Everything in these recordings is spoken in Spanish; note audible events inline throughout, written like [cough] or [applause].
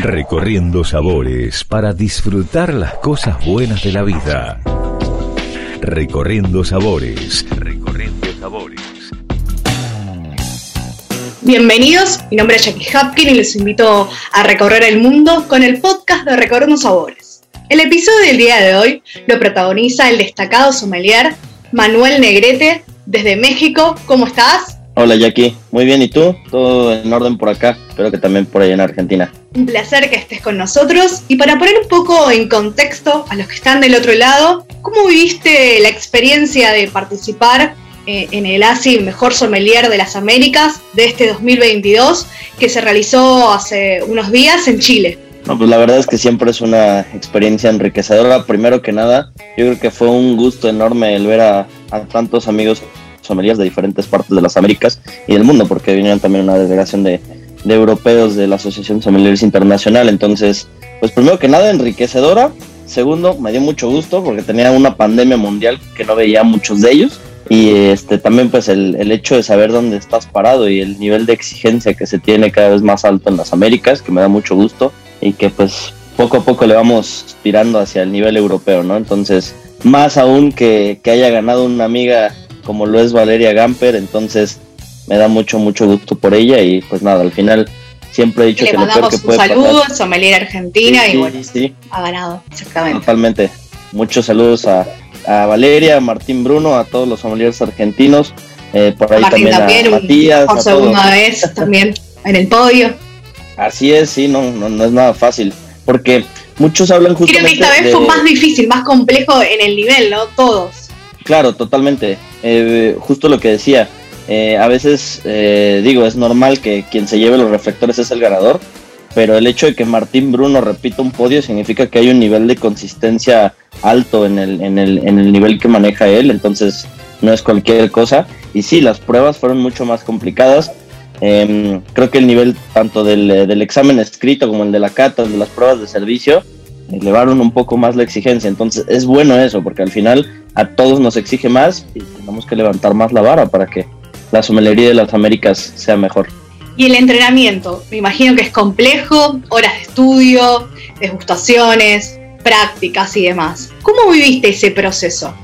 Recorriendo sabores para disfrutar las cosas buenas de la vida. Recorriendo sabores. Recorriendo sabores. Bienvenidos, mi nombre es Jackie Hapkin y les invito a recorrer el mundo con el podcast de Recorriendo Sabores. El episodio del día de hoy lo protagoniza el destacado sommelier Manuel Negrete desde México. ¿Cómo estás? Hola Jackie, muy bien, ¿y tú? Todo en orden por acá, espero que también por ahí en Argentina. Un placer que estés con nosotros y para poner un poco en contexto a los que están del otro lado, ¿cómo viviste la experiencia de participar eh, en el ASI Mejor Sommelier de las Américas de este 2022 que se realizó hace unos días en Chile? No, pues la verdad es que siempre es una experiencia enriquecedora. Primero que nada, yo creo que fue un gusto enorme el ver a, a tantos amigos sommeliers de diferentes partes de las Américas y del mundo, porque vinieron también una delegación de, europeos de la Asociación Sommeliers Internacional. Entonces, pues primero que nada, enriquecedora. Segundo, me dio mucho gusto porque tenía una pandemia mundial que no veía muchos de ellos. Y este también pues el, hecho de saber dónde estás parado y el nivel de exigencia que se tiene cada vez más alto en las Américas, que me da mucho gusto y que pues poco a poco le vamos tirando hacia el nivel europeo, ¿no? Entonces, más aún que, que haya ganado una amiga como lo es Valeria Gamper, entonces me da mucho, mucho gusto por ella y pues nada, al final siempre he dicho que lo peor que puede saludos, sommelier argentina y bueno, ha ganado, exactamente. Totalmente. Muchos saludos a, a, Valeria, a Martín Bruno, a todos los sommeliers argentinos, eh, por ahí también, a Matías. Por segunda vez también en el podio. Así es, sí, no, no, es nada fácil, porque muchos hablan justamente Creo que esta vez fue más difícil, más complejo en el nivel, ¿no? Todos. Claro, totalmente. Eh, justo lo que decía. Eh, a veces, eh, digo, es normal que quien se lleve los reflectores es el ganador, pero el hecho de que Martín Bruno repita un podio significa que hay un nivel de consistencia alto en el, en el, en el nivel que maneja él, entonces no es cualquier cosa. Y sí, las pruebas fueron mucho más complicadas. Em, creo que el nivel tanto del, del examen escrito como el de la cata, de las pruebas de servicio, elevaron un poco más la exigencia. Entonces es bueno eso, porque al final a todos nos exige más y tenemos que levantar más la vara para que la somelería de las Américas sea mejor. Y el entrenamiento, me imagino que es complejo, horas de estudio, degustaciones, prácticas y demás. ¿Cómo viviste ese proceso?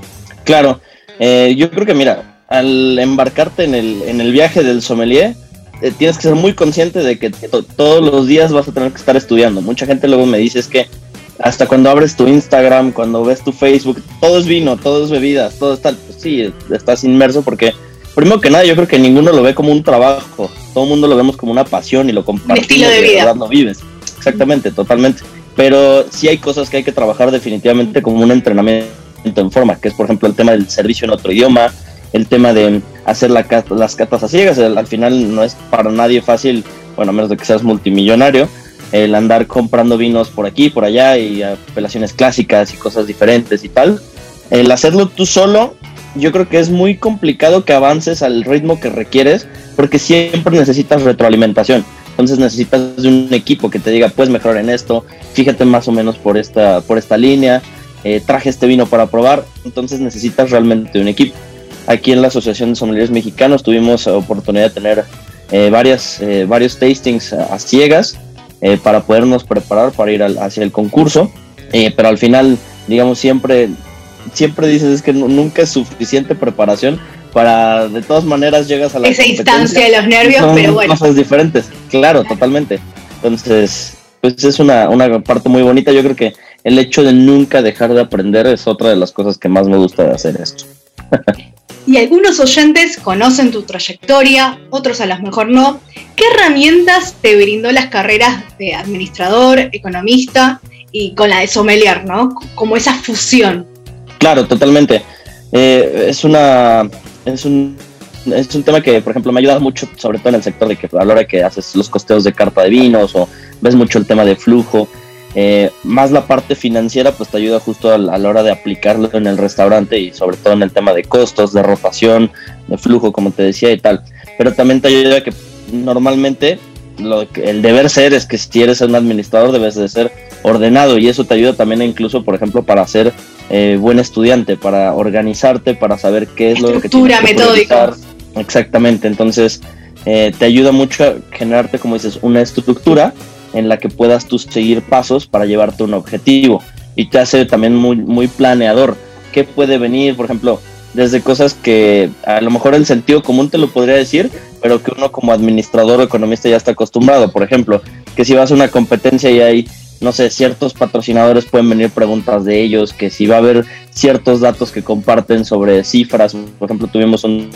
Claro, eh, yo creo que mira, al embarcarte en el, en el viaje del sommelier, eh, tienes que ser muy consciente de que todos los días vas a tener que estar estudiando. Mucha gente luego me dice es que hasta cuando abres tu Instagram, cuando ves tu Facebook, todo es vino, todo es bebidas, todo está, pues sí, estás inmerso porque, primero que nada, yo creo que ninguno lo ve como un trabajo, todo el mundo lo vemos como una pasión y lo compartimos. estilo de vida. verdad no vives. Exactamente, totalmente. Pero sí hay cosas que hay que trabajar definitivamente como un entrenamiento en forma, que es por ejemplo el tema del servicio en otro idioma, el tema de hacer la, las catas a ciegas, al final no es para nadie fácil, bueno, a menos de que seas multimillonario, el andar comprando vinos por aquí, por allá y apelaciones clásicas y cosas diferentes y tal. El hacerlo tú solo, yo creo que es muy complicado que avances al ritmo que requieres porque siempre necesitas retroalimentación. Entonces necesitas de un equipo que te diga, puedes mejorar en esto, fíjate más o menos por esta, por esta línea, eh, traje este vino para probar, entonces necesitas realmente un equipo. Aquí en la Asociación de Sommeliers Mexicanos tuvimos oportunidad de tener eh, varias, eh, varios tastings a ciegas eh, para podernos preparar para ir hacia el concurso. Eh, pero al final, digamos, siempre, siempre dices es que nunca es suficiente preparación para, de todas maneras, llegas a la Esa instancia de los nervios, pero bueno. Cosas diferentes, claro, totalmente. Entonces, pues es una, una parte muy bonita. Yo creo que el hecho de nunca dejar de aprender es otra de las cosas que más me gusta de hacer esto. [laughs] y algunos oyentes conocen tu trayectoria, otros a lo mejor no. ¿Qué herramientas te brindó las carreras de administrador, economista y con la de sommelier, ¿no? Como esa fusión. Claro, totalmente. Eh, es una es un es un tema que, por ejemplo, me ha ayudado mucho, sobre todo en el sector de que a la hora que haces los costeos de carta de vinos o ves mucho el tema de flujo, eh, más la parte financiera, pues te ayuda justo a, la hora de aplicarlo en el restaurante y sobre todo en el tema de costos, de rotación, de flujo, como te decía y tal. Pero también te ayuda a que normalmente lo que, el deber ser es que si eres un administrador debes de ser ordenado y eso te ayuda también incluso, por ejemplo, para ser eh, buen estudiante, para organizarte, para saber qué es lo que tienes que metódica. Exactamente, entonces eh, te ayuda mucho a generarte, como dices, una estructura en la que puedas tú seguir pasos para llevarte un objetivo y te hace también muy, muy planeador. ¿Qué puede venir? Por ejemplo, desde cosas que a lo mejor el sentido común te lo podría decir, pero que uno como administrador o economista ya está acostumbrado. Por ejemplo, que si vas a una competencia y hay, no sé, ciertos patrocinadores pueden venir preguntas de ellos, que si va a haber ciertos datos que comparten sobre cifras. Por ejemplo, tuvimos un,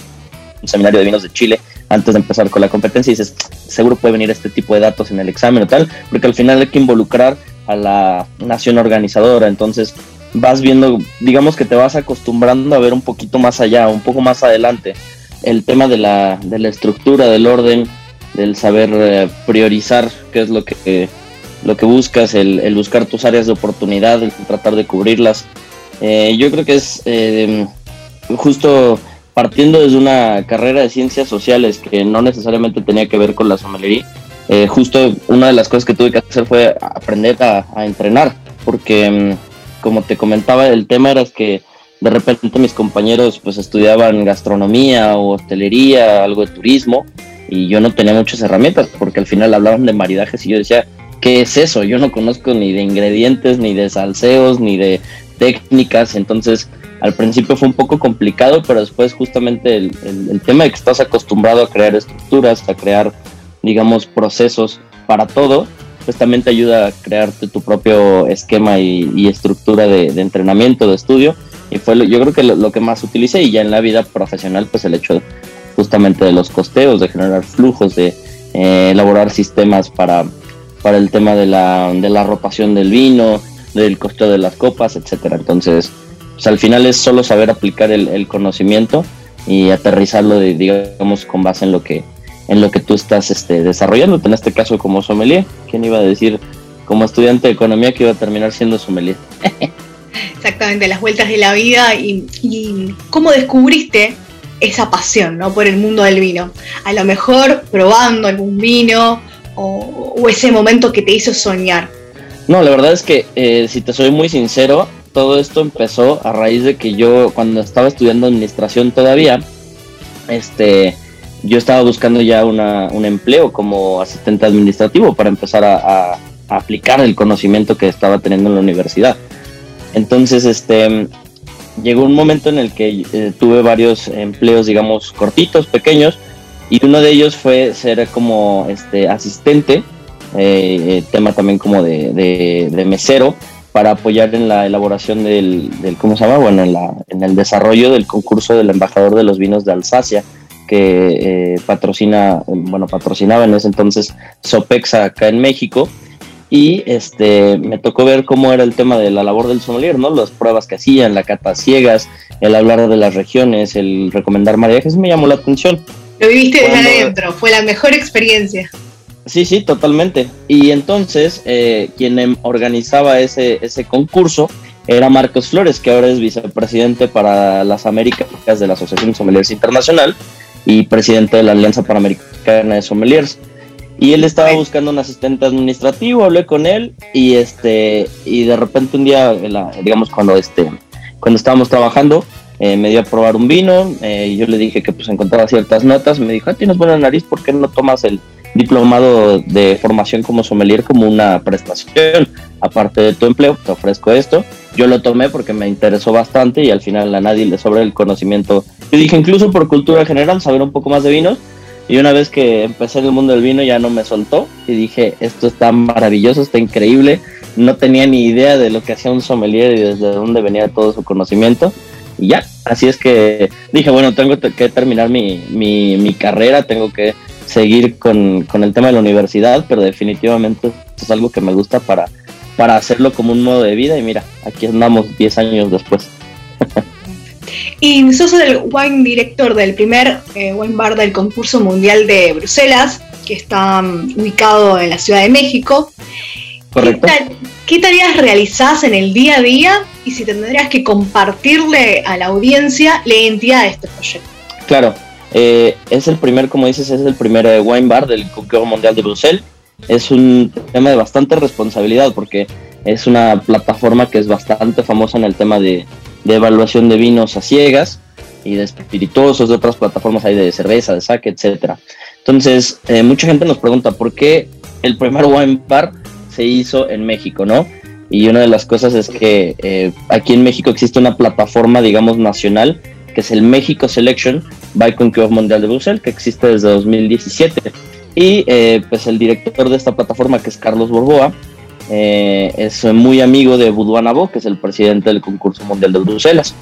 seminario de vinos de Chile antes de empezar con la competencia y dices, seguro puede venir este tipo de datos en el examen o tal, porque al final hay que involucrar a la nación organizadora. Entonces, vas viendo, digamos que te vas acostumbrando a ver un poquito más allá, un poco más adelante. El tema de la, de la estructura, del orden, del saber eh, priorizar qué es lo que, lo que buscas, el, buscar tus áreas de oportunidad, el tratar de cubrirlas. Eh, yo creo que es eh, justo partiendo desde una carrera de ciencias sociales que no necesariamente tenía que ver con la somelería, justo una de las cosas que tuve que hacer fue aprender a, a entrenar, porque mm, como te comentaba, el tema era que de repente mis compañeros pues estudiaban gastronomía o hostelería, algo de turismo, y yo no tenía muchas herramientas porque al final hablaban de maridajes y yo decía, ¿qué es eso? Yo no conozco ni de ingredientes, ni de salseos, ni de técnicas, entonces al principio fue un poco complicado, pero después justamente el, el tema de que estás acostumbrado a crear estructuras, a crear, digamos, procesos para todo, pues también te ayuda a crearte tu propio esquema y, estructura de, entrenamiento, de estudio. Y fue yo creo que lo, que más utilicé y ya en la vida profesional, pues el hecho justamente de los costeos, de generar flujos, de eh, elaborar sistemas para, para el tema de la, de la rotación del vino, del costeo de las copas, etcétera. Entonces, pues al final es solo saber aplicar el, el conocimiento y aterrizarlo, de, digamos, con base en lo que en lo que tú estás este, desarrollando, en este caso como sommelier. ¿Quién iba a decir como estudiante de economía que iba a terminar siendo sommelier? Exactamente, las vueltas de la vida y, cómo descubriste esa pasión ¿no? por el mundo del vino. A lo mejor probando algún vino o, ese momento que te hizo soñar. No, la verdad es que eh, si te soy muy sincero, todo esto empezó a raíz de que yo cuando estaba estudiando administración todavía, este, yo estaba buscando ya un empleo como asistente administrativo para empezar a, aplicar el conocimiento que estaba teniendo en la universidad. Entonces, este, llegó un momento en el que eh, tuve varios empleos, digamos, cortitos, pequeños, y uno de ellos fue ser como este, asistente, eh, tema también como de, mesero, para apoyar en la elaboración del, ¿cómo se llama? Bueno, en, la, en el desarrollo del concurso del embajador de los vinos de Alsacia que eh, patrocina, bueno, patrocinaba en ese entonces Sopexa acá en México. Y este, me tocó ver cómo era el tema de la labor del sommelier, ¿no? Las pruebas que hacían, la cata ciegas, el hablar de las regiones, el recomendar mariajes, me llamó la atención. Lo viviste desde adentro, fue la mejor experiencia. Sí, sí, totalmente. Y entonces, eh, quien em, organizaba ese, ese concurso era Marcos Flores, que ahora es vicepresidente para las Américas de la Asociación Sommeliers Internacional y presidente de la Alianza Panamericana de Sommeliers. Y él estaba buscando un asistente administrativo, hablé con él y este y de repente un día, digamos cuando este cuando estábamos trabajando, eh, me dio a probar un vino eh, y yo le dije que pues encontraba ciertas notas, me dijo, ah, tienes buena nariz, ¿por qué no tomas el diplomado de formación como sommelier como una prestación? Aparte de tu empleo, te ofrezco esto. Yo lo tomé porque me interesó bastante y al final a nadie le sobra el conocimiento. Yo dije, incluso por cultura general, saber un poco más de vinos. Y una vez que empecé en el mundo del vino ya no me soltó y dije, esto está maravilloso, está increíble. No tenía ni idea de lo que hacía un sommelier y desde dónde venía todo su conocimiento. Y ya, así es que dije, bueno, tengo que terminar mi, mi, mi carrera, tengo que seguir con, con, el tema de la universidad, pero definitivamente es algo que me gusta para para hacerlo como un modo de vida y mira, aquí andamos 10 años después. [laughs] y sos el wine director del primer eh, wine bar del concurso mundial de Bruselas, que está mm, ubicado en la Ciudad de México. Correcto. ¿Qué, tareas realizás en el día a día y si tendrías que compartirle a la audiencia la identidad de este proyecto? Claro, eh, es el primer, como dices, es el primer eh, wine bar del concurso mundial de Bruselas es un tema de bastante responsabilidad porque es una plataforma que es bastante famosa en el tema de, evaluación de vinos a ciegas y de espirituosos, de otras plataformas hay de cerveza, de saque, etcétera. Entonces, eh, mucha gente nos pregunta por qué el primer wine bar se hizo en México, ¿no? Y una de las cosas es que eh, aquí en México existe una plataforma, digamos, nacional, que es el México Selection by Concurso Mundial de Bruselas, que existe desde 2017. Y eh, pues el director de esta plataforma, que es Carlos Borboa, eh, es muy amigo de Boudouin que es el presidente del concurso mundial de Bruselas.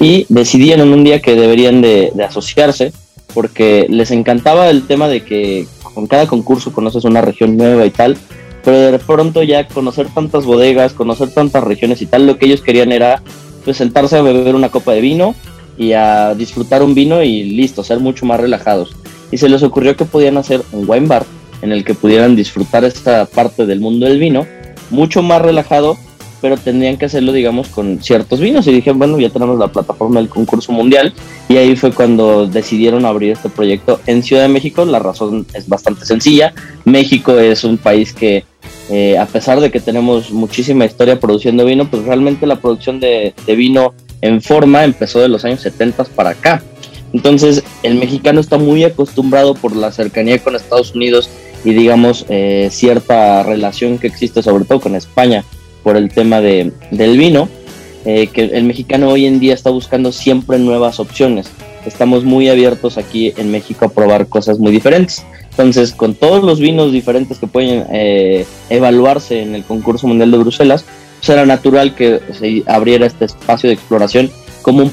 Y decidieron un día que deberían de, de asociarse porque les encantaba el tema de que con cada concurso conoces una región nueva y tal, pero de pronto ya conocer tantas bodegas, conocer tantas regiones y tal, lo que ellos querían era pues sentarse a beber una copa de vino y a disfrutar un vino y listo, ser mucho más relajados. Y se les ocurrió que podían hacer un wine bar en el que pudieran disfrutar esta parte del mundo del vino, mucho más relajado, pero tendrían que hacerlo, digamos, con ciertos vinos. Y dije, bueno, ya tenemos la plataforma del concurso mundial. Y ahí fue cuando decidieron abrir este proyecto en Ciudad de México. La razón es bastante sencilla. México es un país que, eh, a pesar de que tenemos muchísima historia produciendo vino, pues realmente la producción de, vino en forma empezó de los años 70 para acá. Entonces, el mexicano está muy acostumbrado por la cercanía con Estados Unidos y, digamos, eh, cierta relación que existe sobre todo con España por el tema de, del vino, eh, que el mexicano hoy en día está buscando siempre nuevas opciones. Estamos muy abiertos aquí en México a probar cosas muy diferentes. Entonces, con todos los vinos diferentes que pueden eh, evaluarse en el concurso mundial de Bruselas, pues era natural que se abriera este espacio de exploración como un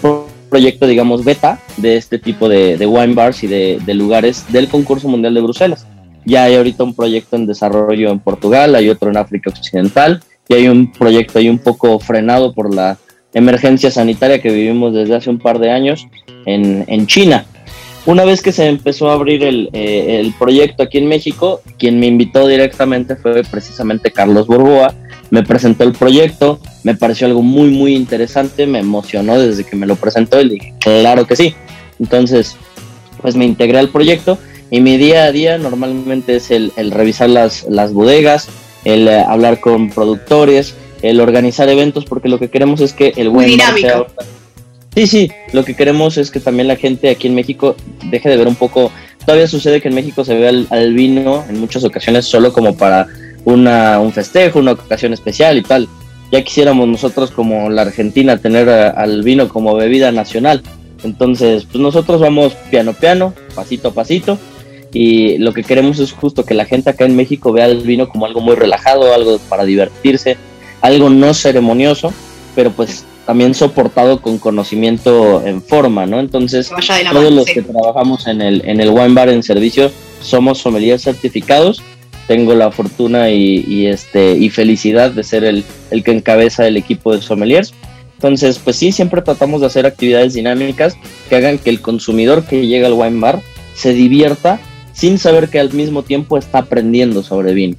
proyecto, digamos, beta de este tipo de, wine bars y de, lugares del concurso mundial de Bruselas. Ya hay ahorita un proyecto en desarrollo en Portugal, hay otro en África Occidental, y hay un proyecto ahí un poco frenado por la emergencia sanitaria que vivimos desde hace un par de años en, en China. Una vez que se empezó a abrir el, eh, el, proyecto aquí en México, quien me invitó directamente fue precisamente Carlos Borboa. Me presentó el proyecto, me pareció algo muy, muy interesante, me emocionó desde que me lo presentó y dije, claro que sí. Entonces, pues me integré al proyecto y mi día a día normalmente es el, el revisar las, las bodegas, el eh, hablar con productores, el organizar eventos, porque lo que queremos es que el buen dinámico. Sí, sí, lo que queremos es que también la gente aquí en México deje de ver un poco, todavía sucede que en México se ve al, vino en muchas ocasiones solo como para una, un festejo, una ocasión especial y tal. Ya quisiéramos nosotros como la Argentina tener al vino como bebida nacional. Entonces, pues nosotros vamos piano piano, pasito a pasito, y lo que queremos es justo que la gente acá en México vea el vino como algo muy relajado, algo para divertirse, algo no ceremonioso, pero pues también soportado con conocimiento en forma, ¿no? Entonces, todos los que trabajamos en el, en el wine bar en servicio somos sommeliers certificados. Tengo la fortuna y, este, y felicidad de ser el, el que encabeza el equipo de sommeliers. Entonces, pues sí, siempre tratamos de hacer actividades dinámicas que hagan que el consumidor que llega al wine bar se divierta sin saber que al mismo tiempo está aprendiendo sobre vino.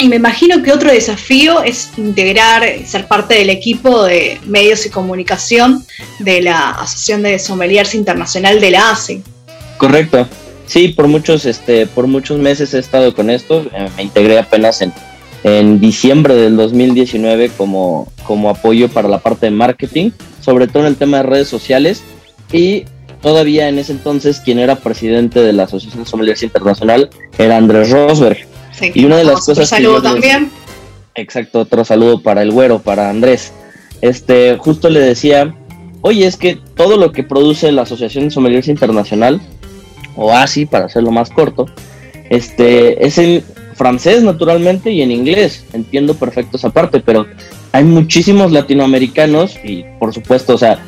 Y me imagino que otro desafío es integrar, ser parte del equipo de medios y comunicación de la Asociación de Sommeliers Internacional de la ASE. Correcto. Sí, por muchos, este, por muchos meses he estado con esto. Eh, me integré apenas en, en diciembre del 2019 como, como apoyo para la parte de marketing, sobre todo en el tema de redes sociales. Y todavía en ese entonces quien era presidente de la Asociación de Sommeliers Internacional era Andrés Rosberg. y una de las cosas... Saludo también. exacto, otro saludo para el güero, para Andrés. Este, justo le decía, oye, es que todo lo que produce la Asociación de Sommeliers Internacional, o ASI para hacerlo más corto, este, es en francés naturalmente y en inglés. Entiendo perfecto esa parte, pero hay muchísimos latinoamericanos y por supuesto, o sea,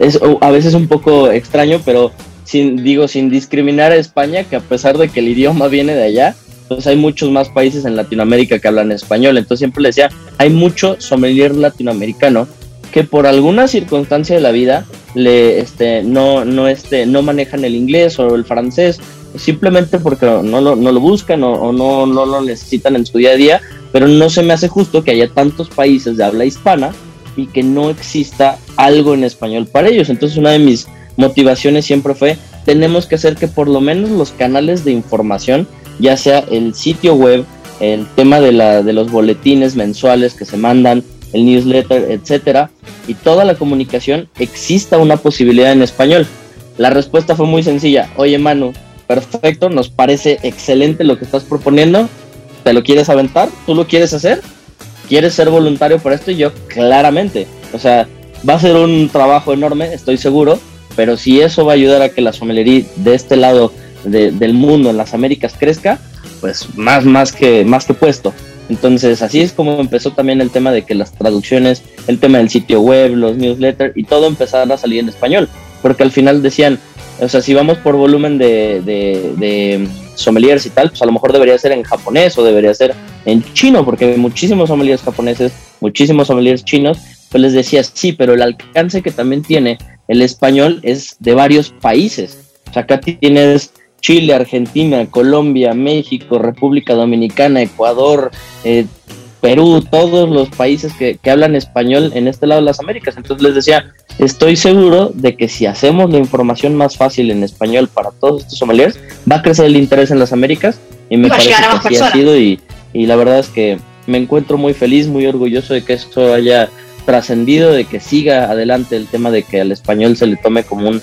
es a veces un poco extraño, pero sin, digo, sin discriminar a España, que a pesar de que el idioma viene de allá, pues hay muchos más países en Latinoamérica que hablan español. Entonces siempre le decía, hay mucho sommelier latinoamericano que por alguna circunstancia de la vida le este no no este no manejan el inglés o el francés simplemente porque no lo, no lo buscan o, o, no, no lo necesitan en su día a día pero no se me hace justo que haya tantos países de habla hispana y que no exista algo en español para ellos. Entonces una de mis motivaciones siempre fue, tenemos que hacer que por lo menos los canales de información, ya sea el sitio web, el tema de, la, de los boletines mensuales que se mandan, el newsletter, etcétera, y toda la comunicación exista una posibilidad en español. La respuesta fue muy sencilla. Oye, Manu, perfecto, nos parece excelente lo que estás proponiendo, ¿te lo quieres aventar? ¿Tú lo quieres hacer? ¿Quieres ser voluntario para esto? Y yo, claramente. O sea, va a ser un trabajo enorme, estoy seguro, pero si eso va a ayudar a que la somelería de este lado del mundo, en las Américas, crezca, pues más, más, que, más que puesto. Entonces, así es como empezó también el tema de que las traducciones, el tema del sitio web, los newsletters y todo empezaron a salir en español. Porque al final decían, o sea, si vamos por volumen de, de, de sommeliers y tal, pues a lo mejor debería ser en japonés o debería ser en chino, porque hay muchísimos sommeliers japoneses, muchísimos sommeliers chinos. Pues les decía, sí, pero el alcance que también tiene el español es de varios países. O sea, acá tienes Chile, Argentina, Colombia, México, República Dominicana, Ecuador, eh, Perú, todos los países que, hablan español en este lado de las Américas. Entonces les decía, estoy seguro de que si hacemos la información más fácil en español para todos estos sommeliers, va a crecer el interés en las Américas y me parece que así ha sido y, y la verdad es que me encuentro muy feliz, muy orgulloso de que esto haya trascendido, de que siga adelante el tema de que al español se le tome como un,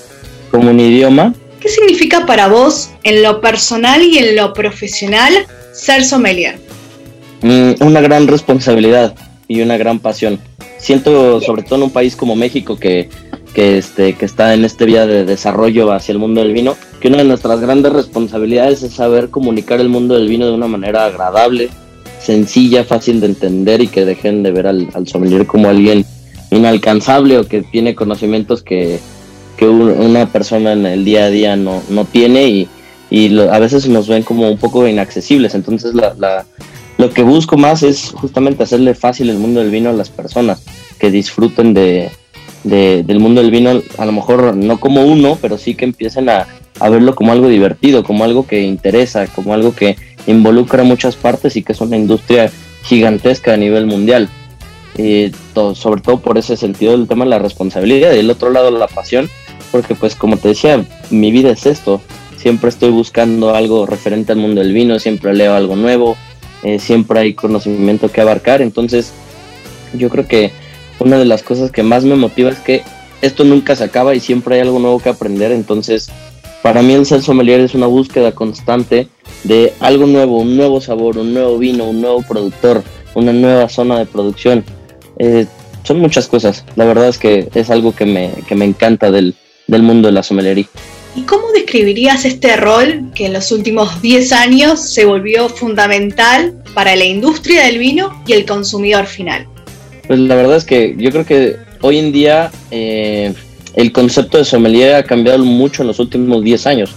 como un idioma ¿Qué significa para vos en lo personal y en lo profesional ser sommelier? Mm, una gran responsabilidad y una gran pasión. Siento, sobre todo en un país como México, que, que, este, que está en este vía de desarrollo hacia el mundo del vino, que una de nuestras grandes responsabilidades es saber comunicar el mundo del vino de una manera agradable, sencilla, fácil de entender y que dejen de ver al, al sommelier como alguien inalcanzable o que tiene conocimientos que, que una persona en el día a día no, no tiene y, y a veces nos ven como un poco inaccesibles. Entonces la, la, lo que busco más es justamente hacerle fácil el mundo del vino a las personas, que disfruten de, del mundo del vino, a lo mejor no como uno, pero sí que empiecen a, a verlo como algo divertido, como algo que interesa, como algo que involucra muchas partes y que es una industria gigantesca a nivel mundial. Y sobre todo por ese sentido del tema de la responsabilidad y del otro lado la pasión, porque pues como te decía, mi vida es esto, siempre estoy buscando algo referente al mundo del vino, siempre leo algo nuevo, eh, siempre hay conocimiento que abarcar, entonces yo creo que una de las cosas que más me motiva es que esto nunca se acaba y siempre hay algo nuevo que aprender, entonces para mí el ser sommelier es una búsqueda constante de algo nuevo, un nuevo sabor, un nuevo vino, un nuevo productor, una nueva zona de producción. Eh, son muchas cosas, la verdad es que es algo que me, que me encanta del, del mundo de la sommelería. ¿Y cómo describirías este rol que en los últimos 10 años se volvió fundamental para la industria del vino y el consumidor final? Pues la verdad es que yo creo que hoy en día eh, el concepto de sommelier ha cambiado mucho en los últimos 10 años,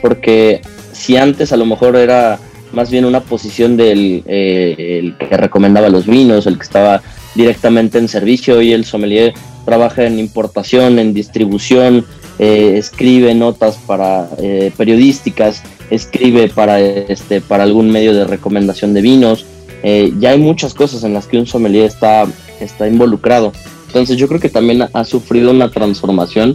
porque si antes a lo mejor era más bien una posición del eh, el que recomendaba los vinos, el que estaba directamente en servicio, y el sommelier trabaja en importación, en distribución, eh, escribe notas para eh, periodísticas, escribe para este para algún medio de recomendación de vinos. Eh, ya hay muchas cosas en las que un sommelier está, está involucrado. Entonces yo creo que también ha sufrido una transformación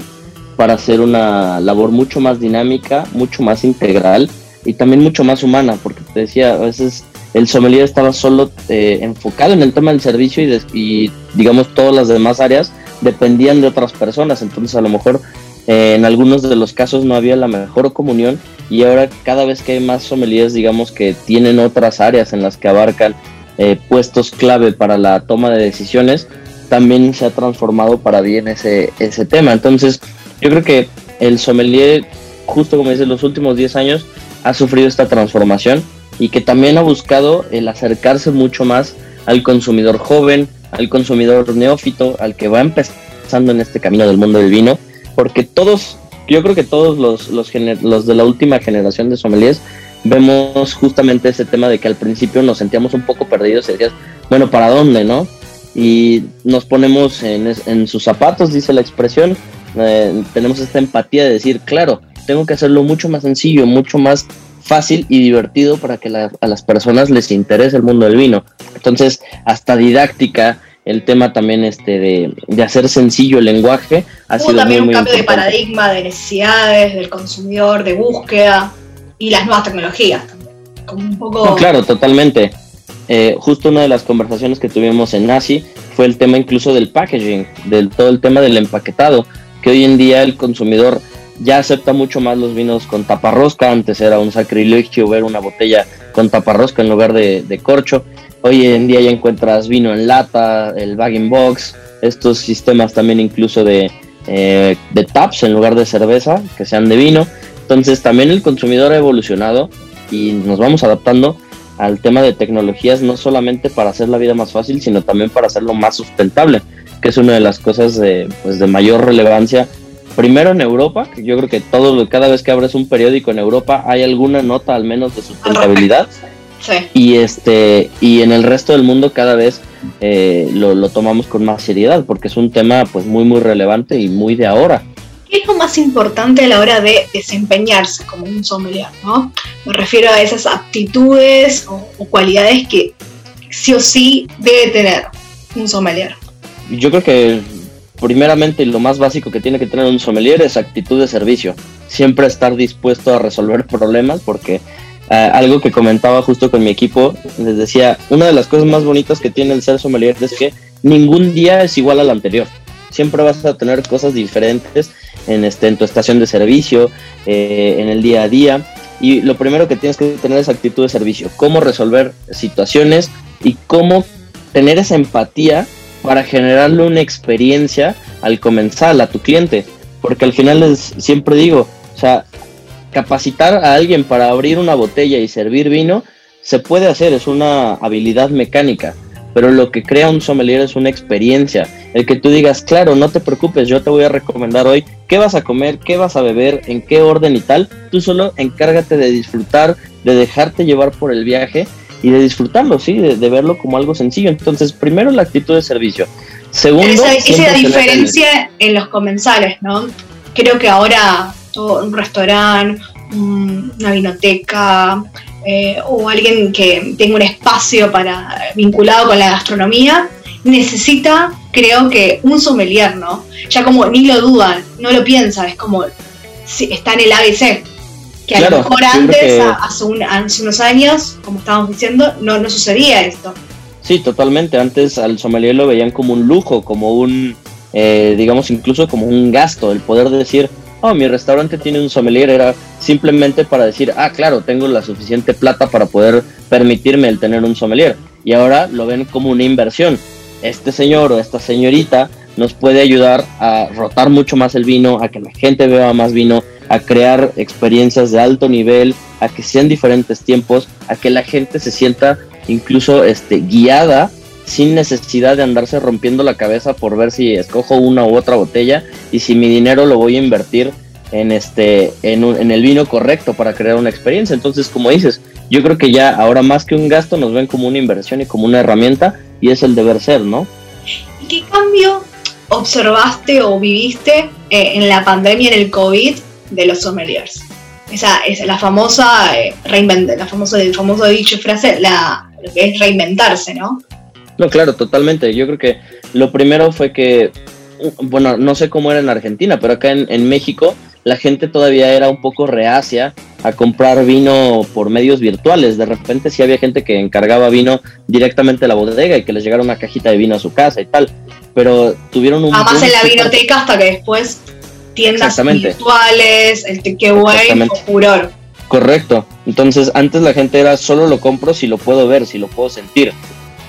para hacer una labor mucho más dinámica, mucho más integral y también mucho más humana, porque te decía, a veces el sommelier estaba solo enfocado en el tema del servicio y, y digamos todas las demás áreas dependían de otras personas, entonces a lo mejor eh, en algunos de los casos no había la mejor comunión y ahora cada vez que hay más sommeliers digamos que tienen otras áreas en las que abarcan eh, puestos clave para la toma de decisiones, también se ha transformado para bien ese, ese tema. Entonces yo creo que el sommelier, justo como dice, los últimos 10 años ha sufrido esta transformación y que también ha buscado el acercarse mucho más al consumidor joven, al consumidor neófito, al que va empezando en este camino del mundo del vino, porque todos, yo creo que todos los, los, los de la última generación de sommeliers vemos justamente ese tema de que al principio nos sentíamos un poco perdidos y decías, bueno, ¿para dónde, no? Y nos ponemos en, en sus zapatos, dice la expresión, eh, tenemos esta empatía de decir, claro, tengo que hacerlo mucho más sencillo, mucho más fácil y divertido para que a las personas les interese el mundo del vino. Entonces, hasta didáctica, el tema también este de, hacer sencillo el lenguaje ha sido también un cambio de paradigma, de necesidades del consumidor, de búsqueda y las nuevas tecnologías Como un poco... claro, totalmente. Eh, justo una de las conversaciones que tuvimos en NASI fue el tema incluso del packaging, del todo el tema del empaquetado, que hoy en día el consumidor ya acepta mucho más los vinos con taparrosca. Antes era un sacrilegio ver una botella con taparrosca en lugar de, corcho. Hoy en día ya encuentras vino en lata, el bagging box, estos sistemas también incluso de, eh, de taps en lugar de cerveza, que sean de vino. Entonces también el consumidor ha evolucionado y nos vamos adaptando al tema de tecnologías no solamente para hacer la vida más fácil, sino también para hacerlo más sustentable, que es una de las cosas de, pues, de mayor relevancia. Primero en Europa, que yo creo que todo, cada vez que abres un periódico en Europa hay alguna nota al menos de sustentabilidad. Y este y en el resto del mundo cada vez eh, lo, tomamos con más seriedad porque es un tema pues muy muy relevante y muy de ahora. ¿Qué es lo más importante a la hora de desempeñarse como un sommelier? ¿no? Me refiero a esas aptitudes o, o cualidades que sí o sí debe tener un sommelier. Yo creo que primeramente lo más básico que tiene que tener un sommelier es actitud de servicio. Siempre estar dispuesto a resolver problemas porque Ah, algo que comentaba justo con mi equipo, les decía, una de las cosas más bonitas que tiene el ser sommelier es que ningún día es igual al anterior. Siempre vas a tener cosas diferentes en, este, en tu estación de servicio, eh, en el día a día. Y lo primero que tienes que tener es actitud de servicio, cómo resolver situaciones y cómo tener esa empatía para generarle una experiencia al comensal, a tu cliente. Porque al final les siempre digo, o sea, capacitar a alguien para abrir una botella y servir vino se puede hacer, es una habilidad mecánica, pero lo que crea un sommelier es una experiencia. El que tú digas, claro, no te preocupes, yo te voy a recomendar hoy qué vas a comer, qué vas a beber, en qué orden y tal. Tú solo encárgate de disfrutar, de dejarte llevar por el viaje y de disfrutarlo, sí, de, verlo como algo sencillo. Entonces, primero la actitud de servicio. Segundo, esa, es la diferencia en los comensales, ¿no? Creo que ahora un restaurante, una vinoteca eh, o alguien que tenga un espacio para vinculado con la gastronomía, necesita, creo que, un sommelier, ¿no? Ya como ni lo dudan, no lo piensan, es como si está en el ABC. Que a lo mejor antes, hace, unos años, como estábamos diciendo, no, no sucedía esto. Sí, totalmente. Antes al sommelier lo veían como un lujo, como un, eh, digamos, incluso como un gasto, el poder decir, oh, mi restaurante tiene un sommelier, era simplemente para decir, ah, claro, tengo la suficiente plata para poder permitirme el tener un sommelier. Y ahora lo ven como una inversión. Este señor o esta señorita nos puede ayudar a rotar mucho más el vino, a que la gente beba más vino, a crear experiencias de alto nivel, a que sean diferentes tiempos, a que la gente se sienta incluso este, guiada sin necesidad de andarse rompiendo la cabeza por ver si escojo una u otra botella y si mi dinero lo voy a invertir en este en, en el vino correcto para crear una experiencia. Entonces, como dices, yo creo que ya ahora más que un gasto nos ven como una inversión y como una herramienta y es el deber ser, ¿no? ¿Y qué cambio observaste o viviste eh, en la pandemia, en el COVID, de los sommeliers? Esa es la famosa eh, la famosa, el famoso dicho frase, la, lo que es reinventarse, ¿no? No, claro, totalmente. Yo creo que lo primero fue que, bueno, no sé cómo era en Argentina, pero acá en, México la gente todavía era un poco reacia a comprar vino por medios virtuales. De repente sí había gente que encargaba vino directamente a la bodega y que les llegara una cajita de vino a su casa y tal. Pero tuvieron un... Además en la vinoteca hasta que después tiendas virtuales, el takeaway furor. Correcto. Entonces antes la gente era solo lo compro si lo puedo ver, si lo puedo sentir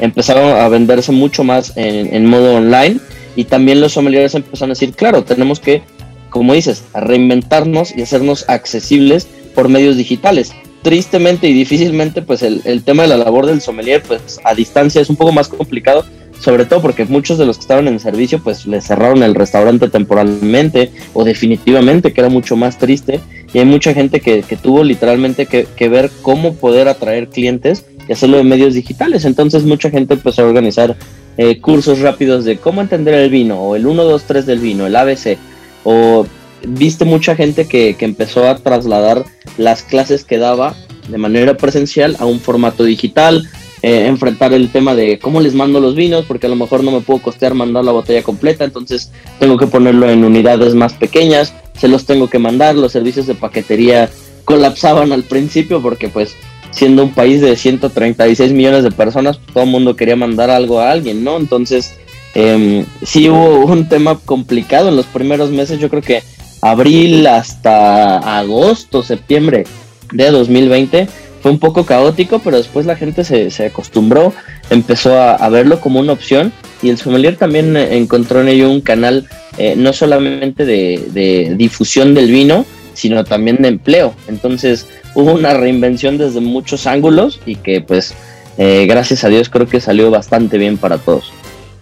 empezaron a venderse mucho más en, modo online y también los sommeliers empezaron a decir, claro, tenemos que, como dices, reinventarnos y hacernos accesibles por medios digitales. Tristemente y difícilmente, pues el, el, tema de la labor del sommelier, pues a distancia es un poco más complicado, sobre todo porque muchos de los que estaban en servicio, pues les cerraron el restaurante temporalmente o definitivamente, que era mucho más triste. Y hay mucha gente que, que tuvo literalmente que, que ver cómo poder atraer clientes y hacerlo en medios digitales. Entonces mucha gente empezó a organizar eh, cursos rápidos de cómo entender el vino, o el 1, 2, 3 del vino, el ABC, o viste mucha gente que, que empezó a trasladar las clases que daba de manera presencial a un formato digital, eh, enfrentar el tema de cómo les mando los vinos, porque a lo mejor no me puedo costear mandar la botella completa, entonces tengo que ponerlo en unidades más pequeñas, se los tengo que mandar, los servicios de paquetería colapsaban al principio porque pues siendo un país de 136 millones de personas, todo el mundo quería mandar algo a alguien, ¿no? Entonces, eh, sí hubo un tema complicado en los primeros meses, yo creo que abril hasta agosto, septiembre de 2020, fue un poco caótico, pero después la gente se, se acostumbró, empezó a, verlo como una opción y el sommelier también encontró en ello un canal eh, no solamente de, difusión del vino, sino también de empleo. Entonces hubo una reinvención desde muchos ángulos y que pues eh, gracias a Dios creo que salió bastante bien para todos.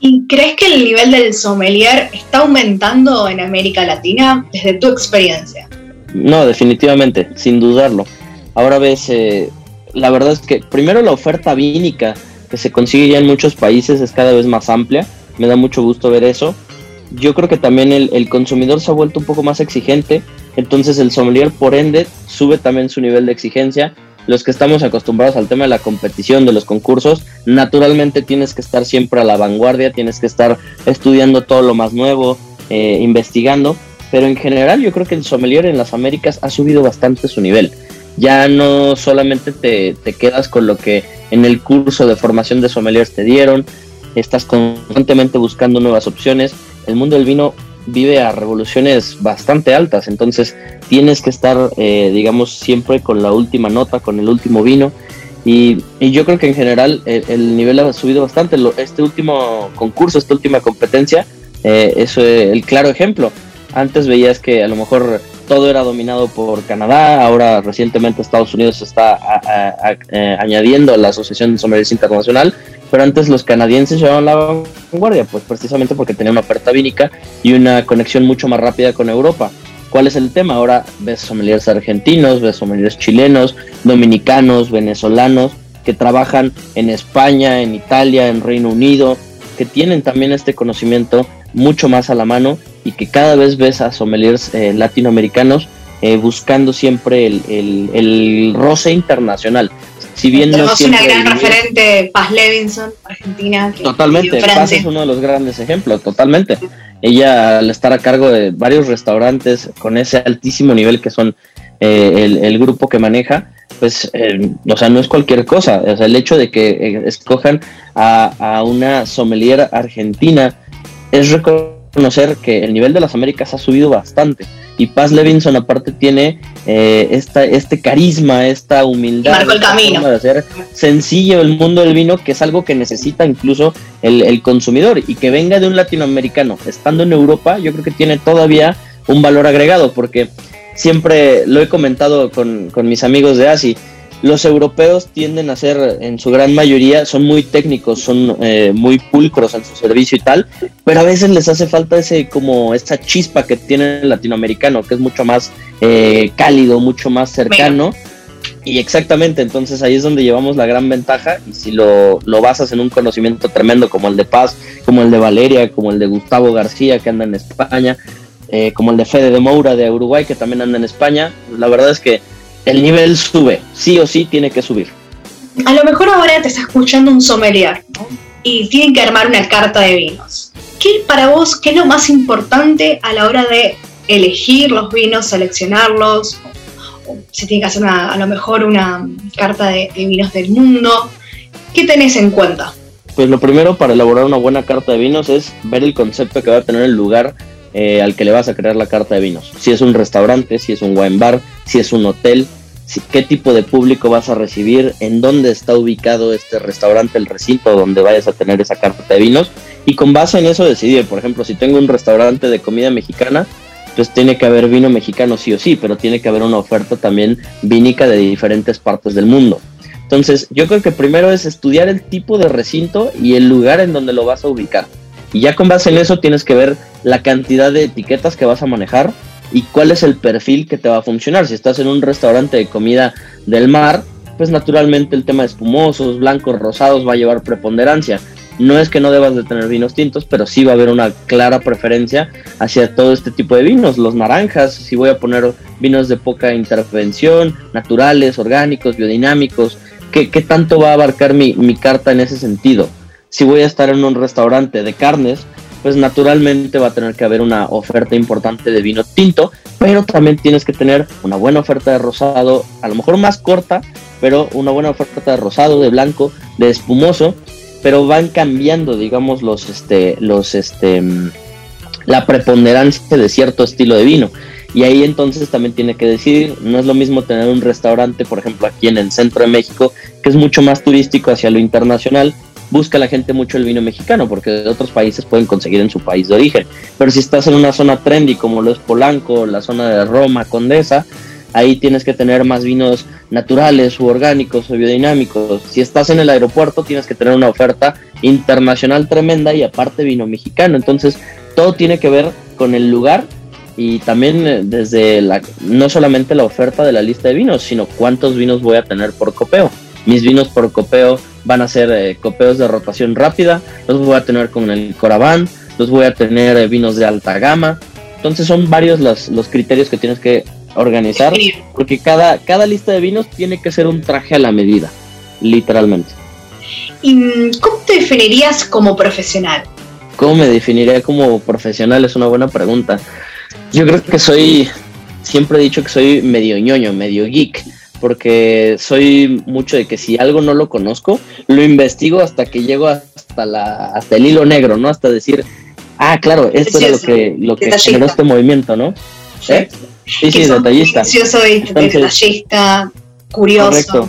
¿Y crees que el nivel del sommelier está aumentando en América Latina desde tu experiencia? No, definitivamente, sin dudarlo. Ahora ves, eh, la verdad es que primero la oferta vínica que se consigue ya en muchos países es cada vez más amplia. Me da mucho gusto ver eso. Yo creo que también el, consumidor se ha vuelto un poco más exigente, entonces el sommelier por ende sube también su nivel de exigencia. Los que estamos acostumbrados al tema de la competición, de los concursos, naturalmente tienes que estar siempre a la vanguardia, tienes que estar estudiando todo lo más nuevo, eh, investigando, pero en general yo creo que el sommelier en las Américas ha subido bastante su nivel ya no solamente te, quedas con lo que en el curso de formación de sommeliers te dieron, estás constantemente buscando nuevas opciones. El mundo del vino vive a revoluciones bastante altas, entonces tienes que estar, eh, digamos, siempre con la última nota, con el último vino. Y, yo creo que en general el, nivel ha subido bastante. este último concurso, esta última competencia, eh, es el claro ejemplo. Antes veías que a lo mejor todo era dominado por Canadá, ahora recientemente Estados Unidos está eh, añadiendo a la Asociación de Sommeliers Internacional, pero antes los canadienses llevaban la vanguardia, pues precisamente porque tenían una oferta vínica y una conexión mucho más rápida con Europa. ¿Cuál es el tema? Ahora ves sommeliers argentinos, ves sommeliers chilenos, dominicanos, venezolanos, que trabajan en España, en Italia, en Reino Unido, que tienen también este conocimiento mucho más a la mano y que cada vez ves a sommeliers eh, latinoamericanos eh, buscando siempre el, roce internacional. Si bien Tenemos una gran referente, Paz Levinson, Argentina. totalmente, Paz es uno de los grandes ejemplos, totalmente. Ella al estar a cargo de varios restaurantes con ese altísimo nivel que son eh, el, grupo que maneja, pues, o sea, no es cualquier cosa. O sea, el hecho de que escojan a, a una sommelier argentina es reconocer que el nivel de las Américas ha subido bastante. Y Paz Levinson aparte tiene eh, esta, este carisma, esta humildad. Marco el camino. De hacer sencillo el mundo del vino, que es algo que necesita incluso el, el consumidor. Y que venga de un latinoamericano, estando en Europa, yo creo que tiene todavía un valor agregado, porque siempre lo he comentado con, con mis amigos de ASI los europeos tienden a ser, en su gran mayoría, son muy técnicos, son eh, muy pulcros en su servicio y tal, pero a veces les hace falta ese como esa chispa que tiene el latinoamericano, que es mucho más eh, cálido, mucho más cercano. Y exactamente, entonces ahí es donde llevamos la gran ventaja y si lo, lo basas en un conocimiento tremendo como el de Paz, como el de Valeria, como el de Gustavo García que anda en España, eh, como el de Fede de Moura de Uruguay que también anda en España, la verdad es que el nivel sube, sí o sí tiene que subir. A lo mejor ahora te está escuchando un sommelier y tienen que armar una carta de vinos. ¿Qué para vos, qué es lo más importante a la hora de elegir los vinos, seleccionarlos? O se tiene que hacer a lo mejor una carta de, vinos del mundo. ¿Qué tenés en cuenta? Pues lo primero para elaborar una buena carta de vinos es ver el concepto que va a tener el lugar eh, al que le vas a crear la carta de vinos. Si es un restaurante, si es un wine bar, si es un hotel, si, qué tipo de público vas a recibir, en dónde está ubicado este restaurante, el recinto donde vayas a tener esa carta de vinos. Y con base en eso decidir, por ejemplo, si tengo un restaurante de comida mexicana, pues tiene que haber vino mexicano sí o sí, pero tiene que haber una oferta también vínica de diferentes partes del mundo. Entonces, yo creo que primero es estudiar el tipo de recinto y el lugar en donde lo vas a ubicar. Y ya con base en eso tienes que ver la cantidad de etiquetas que vas a manejar y cuál es el perfil que te va a funcionar. Si estás en un restaurante de comida del mar, pues naturalmente el tema de espumosos, blancos, rosados va a llevar preponderancia. No es que no debas de tener vinos tintos, pero sí va a haber una clara preferencia hacia todo este tipo de vinos. Los naranjas, si voy a poner vinos de poca intervención, naturales, orgánicos, biodinámicos, ¿qué, qué tanto va a abarcar mi, mi carta en ese sentido? Si voy a estar en un restaurante de carnes, pues naturalmente va a tener que haber una oferta importante de vino tinto, pero también tienes que tener una buena oferta de rosado, a lo mejor más corta, pero una buena oferta de rosado, de blanco, de espumoso, pero van cambiando, digamos, los, este, los, este, la preponderancia de cierto estilo de vino. Y ahí entonces también tiene que decidir, no es lo mismo tener un restaurante, por ejemplo, aquí en el centro de México, que es mucho más turístico hacia lo internacional, busca la gente mucho el vino mexicano, porque de otros países pueden conseguir en su país de origen. Pero si estás en una zona trendy como lo es Polanco, la zona de Roma, Condesa, ahí tienes que tener más vinos naturales o orgánicos o biodinámicos. Si estás en el aeropuerto, tienes que tener una oferta internacional tremenda y aparte vino mexicano. Entonces, todo tiene que ver con el lugar y también eh, desde la, no solamente la oferta de la lista de vinos, sino cuántos vinos voy a tener por copeo. Mis vinos por copeo van a ser eh, copeos de rotación rápida, los voy a tener con el Coraván, los voy a tener eh, vinos de alta gama. Entonces son varios los, los criterios que tienes que organizar, porque cada, cada lista de vinos tiene que ser un traje a la medida, literalmente. ¿Y cómo te definirías como profesional? ¿Cómo me definiría como profesional? Es una buena pregunta. Yo creo que soy, siempre he dicho que soy medio ñoño, medio geek, porque soy mucho de que si algo no lo conozco, lo investigo hasta que llego hasta, la, hasta el hilo negro, ¿no? Hasta decir, ah, claro, esto es lo que, lo que generó este movimiento, ¿no? ¿Eh? Sí, sí, detallista. Yo soy detallista, curioso. Correcto.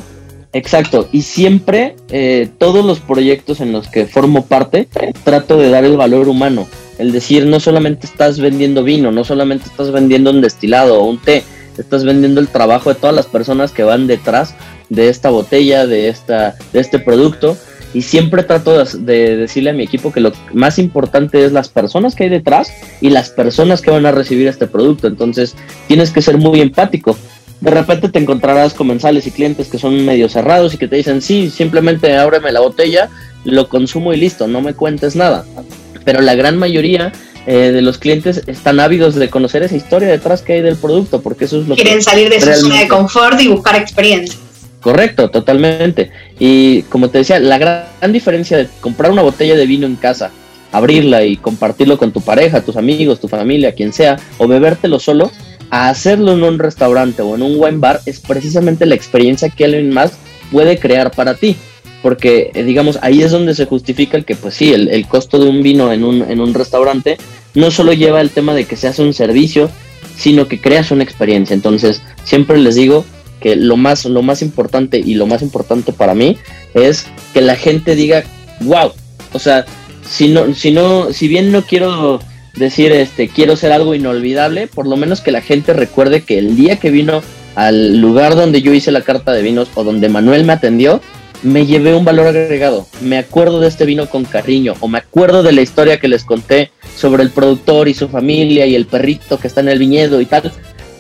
Exacto, y siempre eh, todos los proyectos en los que formo parte trato de dar el valor humano, el decir no solamente estás vendiendo vino, no solamente estás vendiendo un destilado o un té, estás vendiendo el trabajo de todas las personas que van detrás de esta botella, de, esta, de este producto, y siempre trato de, decirle a mi equipo que lo más importante es las personas que hay detrás y las personas que van a recibir este producto. Entonces tienes que ser muy empático. De repente te encontrarás comensales y clientes que son medio cerrados y que te dicen, sí, simplemente ábreme la botella, lo consumo y listo, no me cuentes nada. Pero la gran mayoría eh, de los clientes están ávidos de conocer esa historia detrás que hay del producto, porque eso es lo Quieren salir de su zona de confort y buscar experiencia. Correcto, totalmente. Y como te decía, la gran diferencia de comprar una botella de vino en casa, abrirla y compartirlo con tu pareja, tus amigos, tu familia, quien sea, o bebértelo solo, a hacerlo en un restaurante o en un wine bar es precisamente la experiencia que alguien más puede crear para ti. Porque, eh, digamos, ahí es donde se justifica el que, pues sí, el, el costo de un vino en un, en un restaurante no solo lleva el tema de que se hace un servicio, sino que creas una experiencia. Entonces, siempre les digo, que lo más, lo más importante y lo más importante para mí es que la gente diga, wow, o sea, si no, si no, si bien no quiero decir este quiero ser algo inolvidable, por lo menos que la gente recuerde que el día que vino al lugar donde yo hice la carta de vinos o donde Manuel me atendió, me llevé un valor agregado. Me acuerdo de este vino con cariño o me acuerdo de la historia que les conté sobre el productor y su familia y el perrito que está en el viñedo y tal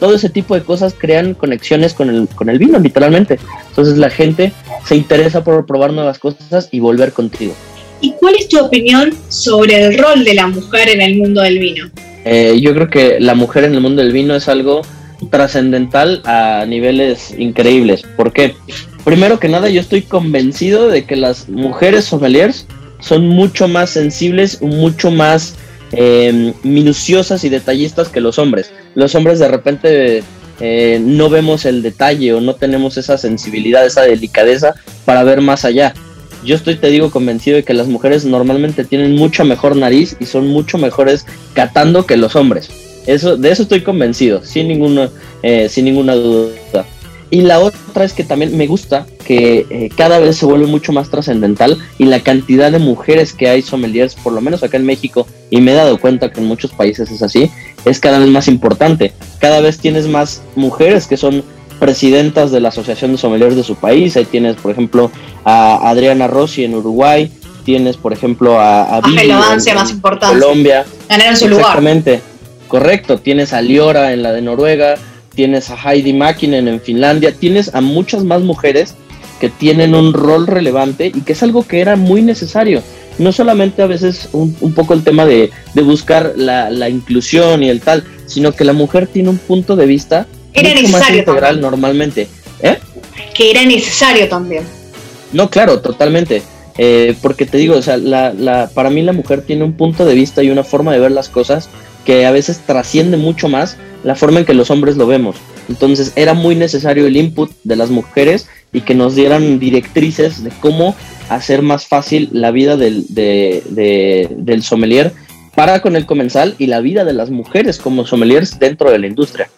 todo ese tipo de cosas crean conexiones con el, con el vino, literalmente. Entonces la gente se interesa por probar nuevas cosas y volver contigo. ¿Y cuál es tu opinión sobre el rol de la mujer en el mundo del vino? Eh, yo creo que la mujer en el mundo del vino es algo trascendental a niveles increíbles. ¿Por qué? Primero que nada, yo estoy convencido de que las mujeres sommeliers son mucho más sensibles, mucho más eh, minuciosas y detallistas que los hombres. Los hombres de repente eh, no vemos el detalle o no tenemos esa sensibilidad, esa delicadeza para ver más allá. Yo estoy, te digo, convencido de que las mujeres normalmente tienen mucha mejor nariz y son mucho mejores catando que los hombres. Eso, de eso estoy convencido, sin ninguna, eh, sin ninguna duda. Y la otra es que también me gusta que eh, cada vez se vuelve mucho más trascendental y la cantidad de mujeres que hay sommeliers, por lo menos acá en México, y me he dado cuenta que en muchos países es así, es cada vez más importante. Cada vez tienes más mujeres que son presidentas de la Asociación de Sommeliers de su país. Ahí tienes, por ejemplo, a Adriana Rossi en Uruguay, tienes, por ejemplo, a, a, en, más importante. Colombia. Ganar su lugar. Exactamente. Correcto, tienes a Liora en la de Noruega, tienes a Heidi Makinen en Finlandia, tienes a muchas más mujeres que tienen un rol relevante y que es algo que era muy necesario. No solamente a veces un, poco el tema de, buscar la, inclusión y el tal, sino que la mujer tiene un punto de vista mucho más integral normalmente. ¿Eh? Que era necesario también. No, claro, totalmente. Eh, porque te digo, o sea, la, la, para mí la mujer tiene un punto de vista y una forma de ver las cosas que a veces trasciende mucho más la forma en que los hombres lo vemos. Entonces era muy necesario el input de las mujeres y que nos dieran directrices de cómo hacer más fácil la vida del, del sommelier para con el comensal y la vida de las mujeres como sommeliers dentro de la industria.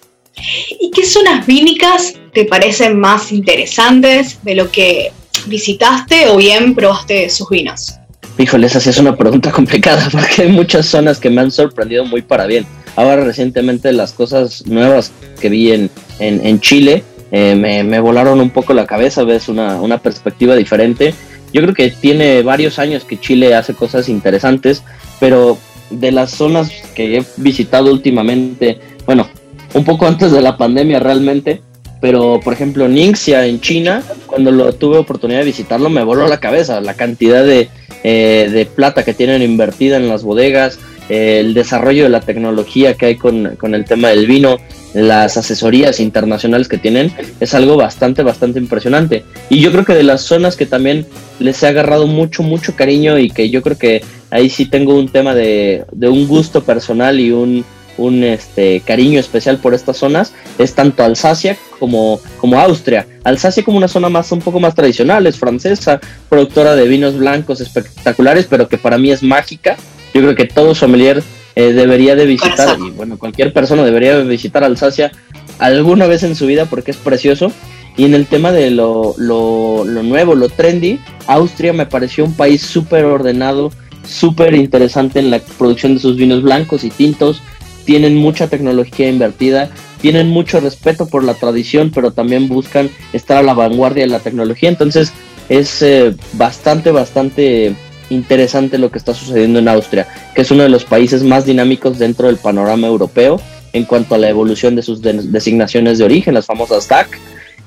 ¿Y qué zonas vínicas te parecen más interesantes de lo que visitaste o bien probaste sus vinos? Híjole, esa sí es una pregunta [laughs] complicada porque hay muchas zonas que me han sorprendido muy para bien. Ahora recientemente las cosas nuevas que vi en, en, Chile eh, me, me, volaron un poco la cabeza, ves una, una perspectiva diferente. Yo creo que tiene varios años que Chile hace cosas interesantes, pero de las zonas que he visitado últimamente, bueno, un poco antes de la pandemia realmente, pero por ejemplo Ningxia en China, cuando lo tuve oportunidad de visitarlo, me voló la cabeza la cantidad de, eh, de plata que tienen invertida en las bodegas, el desarrollo de la tecnología que hay con, con, el tema del vino, las asesorías internacionales que tienen, es algo bastante, bastante impresionante. Y yo creo que de las zonas que también les he agarrado mucho, mucho cariño y que yo creo que ahí sí tengo un tema de, de un gusto personal y un un este, cariño especial por estas zonas es tanto Alsacia como, como Austria. Alsacia como una zona más un poco más tradicional, es francesa, productora de vinos blancos espectaculares, pero que para mí es mágica. Yo creo que todo sommelier eh, debería de visitar, y bueno, cualquier persona debería de visitar Alsacia alguna vez en su vida porque es precioso. Y en el tema de lo, lo, lo nuevo, lo trendy, Austria me pareció un país súper ordenado, súper interesante en la producción de sus vinos blancos y tintos tienen mucha tecnología invertida, tienen mucho respeto por la tradición, pero también buscan estar a la vanguardia de la tecnología. Entonces es eh, bastante, bastante interesante lo que está sucediendo en Austria, que es uno de los países más dinámicos dentro del panorama europeo en cuanto a la evolución de sus designaciones de origen, las famosas DAC,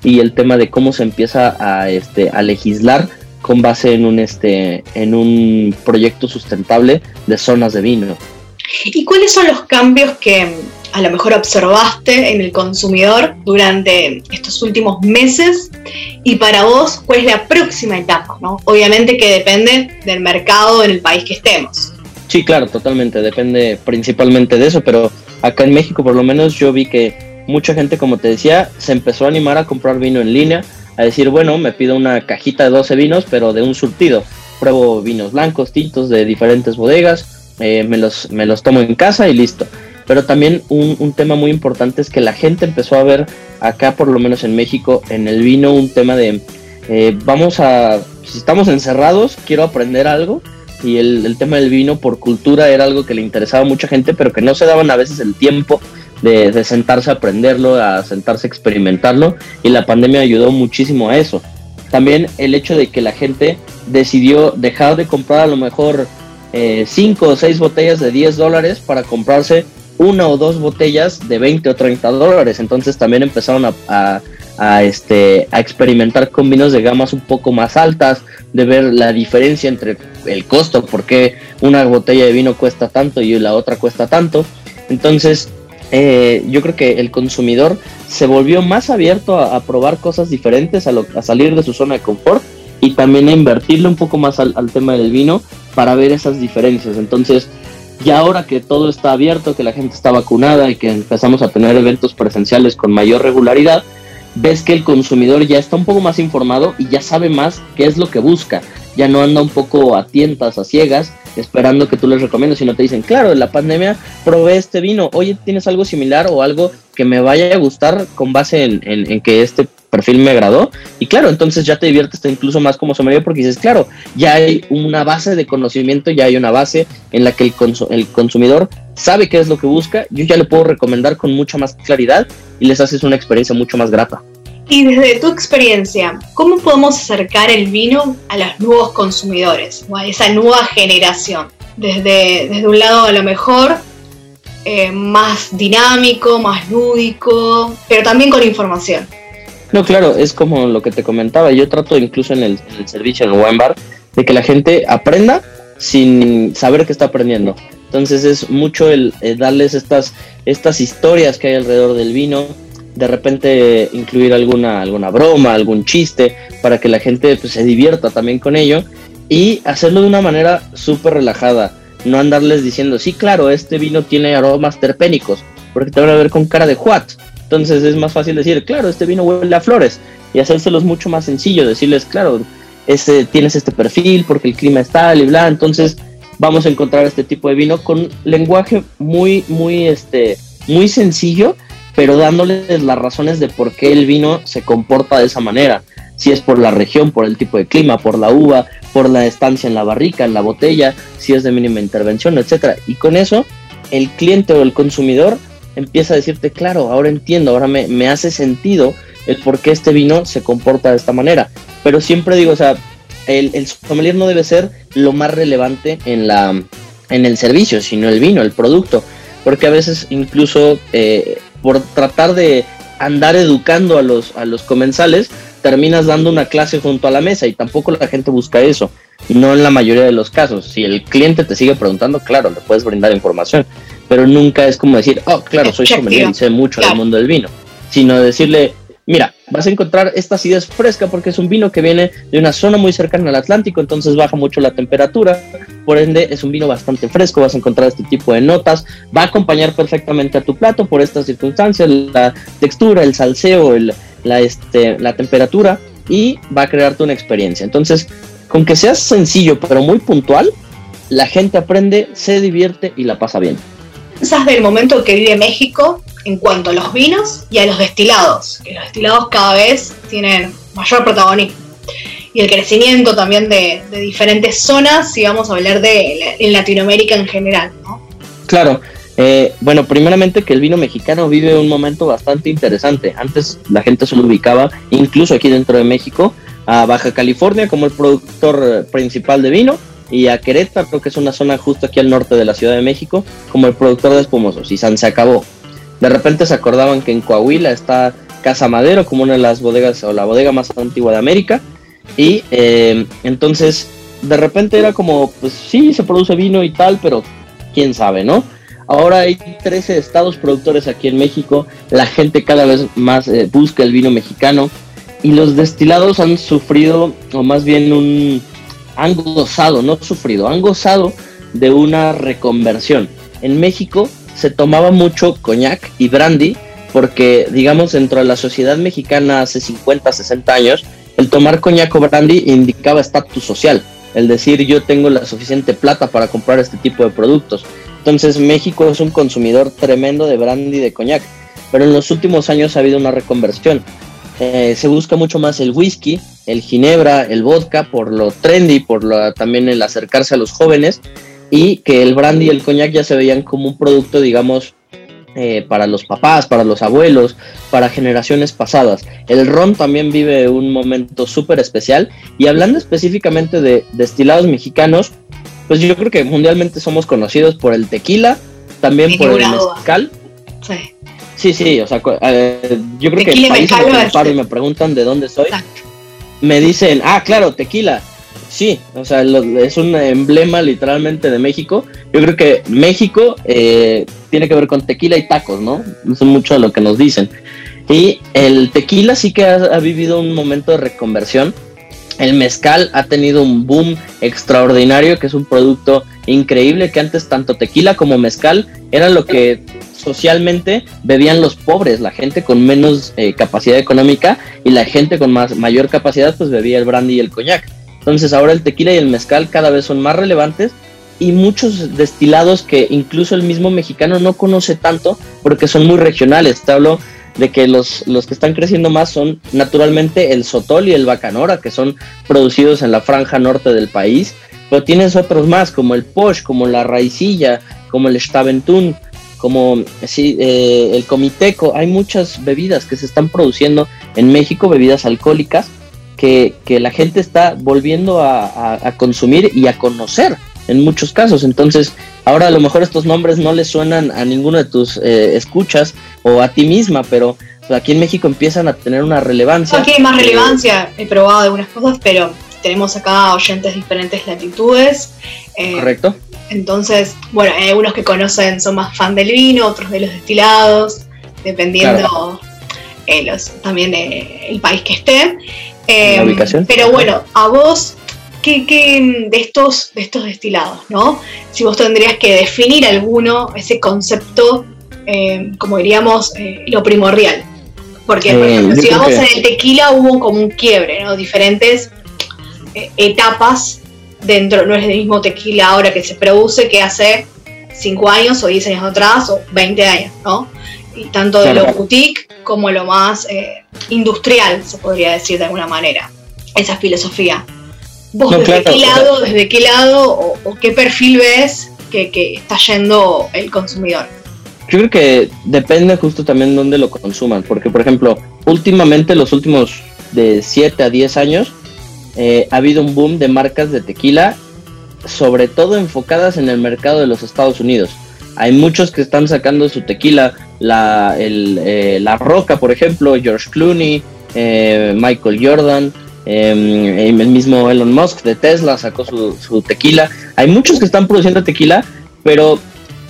y el tema de cómo se empieza a, este, a legislar con base en un, este, en un proyecto sustentable de zonas de vino. ¿Y cuáles son los cambios que a lo mejor observaste en el consumidor durante estos últimos meses? Y para vos, ¿cuál es la próxima etapa? ¿no? Obviamente que depende del mercado en el país que estemos. Sí, claro, totalmente. Depende principalmente de eso, pero acá en México por lo menos yo vi que mucha gente, como te decía, se empezó a animar a comprar vino en línea, a decir, bueno, me pido una cajita de 12 vinos, pero de un surtido. Pruebo vinos blancos, tintos de diferentes bodegas, eh, me, los, me los tomo en casa y listo. Pero también un, tema muy importante es que la gente empezó a ver acá, por lo menos en México, en el vino, un tema de, eh, vamos a, si estamos encerrados, quiero aprender algo. Y el, tema del vino por cultura era algo que le interesaba a mucha gente, pero que no se daban a veces el tiempo de, de, sentarse a aprenderlo, a sentarse a experimentarlo, y la pandemia ayudó muchísimo a eso. También el hecho de que la gente decidió dejar de comprar a lo mejor 5 eh, o 6 botellas de 10 dólares para comprarse una o dos botellas de 20 o 30 dólares. Entonces también empezaron a, a, este, a experimentar con vinos de gamas un poco más altas, de ver la diferencia entre el costo, porque una botella de vino cuesta tanto y la otra cuesta tanto. Entonces eh, yo creo que el consumidor se volvió más abierto a, probar cosas diferentes, a salir de su zona de confort y también a invertirle un poco más al, tema del vino para ver esas diferencias. Entonces, ya ahora que todo está abierto, que la gente está vacunada y que empezamos a tener eventos presenciales con mayor regularidad, ves que el consumidor ya está un poco más informado y ya sabe más qué es lo que busca. Ya no anda un poco a tientas, a ciegas, esperando que tú les recomiendes, sino te dicen, claro, en la pandemia probé este vino, oye, ¿tienes algo similar o algo que me vaya a gustar con base en, en que este perfil me agradó. Y claro, entonces ya te diviertes incluso más como sommelier porque dices, claro, ya hay una base de conocimiento, ya hay una base en la que el, el consumidor sabe qué es lo que busca. Yo ya le puedo recomendar con mucha más claridad y les haces una experiencia mucho más grata. Y desde tu experiencia, ¿cómo podemos acercar el vino a los nuevos consumidores o a esa nueva generación? Desde, desde un lado a lo mejor eh, más dinámico, más lúdico, pero también con información. No, claro, es como lo que te comentaba. Yo trato incluso en el, servicio, en el bar, de que la gente aprenda sin saber que está aprendiendo. Entonces es mucho el, darles estas, estas historias que hay alrededor del vino, de repente incluir alguna, alguna broma, algún chiste, para que la gente pues, se divierta también con ello y hacerlo de una manera súper relajada. No andarles diciendo, sí, claro, este vino tiene aromas terpénicos, porque te van a ver con cara de what. Entonces es más fácil decir, claro, este vino huele a flores y hacérselos mucho más sencillo, decirles, claro, ese, tienes este perfil porque el clima es tal y bla. Entonces vamos a encontrar este tipo de vino con lenguaje muy, muy, este, muy sencillo, pero dándoles las razones de por qué el vino se comporta de esa manera. Si es por la región, por el tipo de clima, por la uva, por la estancia en la barrica, en la botella, si es de mínima intervención, etcétera. Y con eso, el cliente o el consumidor empieza a decirte, claro, ahora entiendo, ahora me, me hace sentido el por qué este vino se comporta de esta manera. Pero siempre digo, o sea, el, el sommelier no debe ser lo más relevante en, la, en el servicio, sino el vino, el producto. Porque a veces incluso eh, por tratar de andar educando a los, a los comensales, terminas dando una clase junto a la mesa y tampoco la gente busca eso. No en la mayoría de los casos. Si el cliente te sigue preguntando, claro, le puedes brindar información. Pero nunca es como decir, oh, claro, soy sommelier y sé mucho del mundo del vino. Sino decirle, Mira, vas a encontrar esta acidez fresca porque es un vino que viene de una zona muy cercana al Atlántico, entonces baja mucho la temperatura, por ende es un vino bastante fresco, vas a encontrar este tipo de notas, va a acompañar perfectamente a tu plato por estas circunstancias, la textura, el salseo, la, este, la temperatura y va a crearte una experiencia. Entonces, con que seas sencillo pero muy puntual, la gente aprende, se divierte y la pasa bien. ¿Sabes del momento que vive México en cuanto a los vinos y a los destilados, que los destilados cada vez tienen mayor protagonismo. Y el crecimiento también de, diferentes zonas, si vamos a hablar de en Latinoamérica en general, ¿no? Claro, eh, bueno, primeramente que el vino mexicano vive un momento bastante interesante. Antes la gente se lo ubicaba, incluso aquí dentro de México, a Baja California como el productor eh, principal de vino y a Querétaro, que es una zona justo aquí al norte de la Ciudad de México, como el productor de espumosos. Y San se acabó. De repente se acordaban que en Coahuila está Casa Madero como una de las bodegas o la bodega más antigua de América. Y eh, entonces de repente era como, pues sí, se produce vino y tal, pero quién sabe, ¿no? Ahora hay 13 estados productores aquí en México, la gente cada vez más eh, busca el vino mexicano y los destilados han sufrido, o más bien un, han gozado, no sufrido, han gozado de una reconversión. En México se tomaba mucho coñac y brandy porque, digamos, dentro de la sociedad mexicana hace 50, 60 años, el tomar coñac o brandy indicaba estatus social, el decir yo tengo la suficiente plata para comprar este tipo de productos. Entonces México es un consumidor tremendo de brandy y de coñac, pero en los últimos años ha habido una reconversión. Eh, se busca mucho más el whisky, el ginebra, el vodka, por lo trendy, por lo, también el acercarse a los jóvenes, y que el brandy y el coñac ya se veían como un producto, digamos, eh, para los papás, para los abuelos, para generaciones pasadas. El ron también vive un momento súper especial y hablando específicamente de destilados mexicanos, pues yo creo que mundialmente somos conocidos por el tequila, también por el mezcal. Sí. Sí, sí, o sea, eh, yo creo que países me y me preguntan de dónde soy, me dicen, ah, claro, tequila Sí, o sea, es un emblema literalmente de México. Yo creo que México eh, tiene que ver con tequila y tacos, ¿no? Eso es mucho de lo que nos dicen. Y el tequila sí que ha, vivido un momento de reconversión. El mezcal ha tenido un boom extraordinario, que es un producto increíble, que antes tanto tequila como mezcal era lo que socialmente bebían los pobres, la gente con menos eh, capacidad económica y la gente con más, mayor capacidad pues bebía el brandy y el coñac. Entonces ahora el tequila y el mezcal cada vez son más relevantes y muchos destilados que incluso el mismo mexicano no conoce tanto porque son muy regionales. Te hablo de que los, los que están creciendo más son naturalmente el sotol y el bacanora, que son producidos en la franja norte del país, pero tienes otros más como el posh, como la raicilla, como el staventún, como sí, eh, el comiteco. Hay muchas bebidas que se están produciendo en México, bebidas alcohólicas, que, la gente está volviendo a, consumir y a conocer en muchos casos. Entonces, ahora a lo mejor estos nombres no les suenan a ninguno de tus eh, escuchas o a ti misma, pero aquí en México empiezan a tener una relevancia. Aquí hay más relevancia, he probado algunas cosas, pero tenemos acá oyentes de diferentes latitudes. Eh, Correcto. Entonces, bueno, hay algunos que conocen son más fan del vino, otros de los destilados, dependiendo eh, los, también el país que esté. Em, pero bueno, a vos, ¿qué, de, estos, de estos destilados, no? Si vos tendrías que definir alguno, ese concepto, em, como diríamos, eh, lo primordial. Porque, por ejemplo, si vamos en el tequila hubo como un quiebre, ¿no? Diferentes eh, etapas dentro, no es el mismo tequila ahora que se produce que hace 5 años o 10 años atrás o 20 años, ¿no? Y tanto de lo boutique como lo más eh, industrial, se podría decir de alguna manera, esa filosofía. ¿Vos desde qué lado, desde qué lado o, qué perfil ves que, que está yendo el consumidor? Yo creo que depende justo también de dónde lo consuman, porque por ejemplo, últimamente, los últimos de 7 a 10 años, eh, ha habido un boom de marcas de tequila, sobre todo enfocadas en el mercado de los Estados Unidos. Hay muchos que están sacando su tequila, la, eh, la Roca, por ejemplo, George Clooney, eh, Michael Jordan, em, el mismo Elon Musk de Tesla sacó su, su tequila. Hay muchos que están produciendo tequila, pero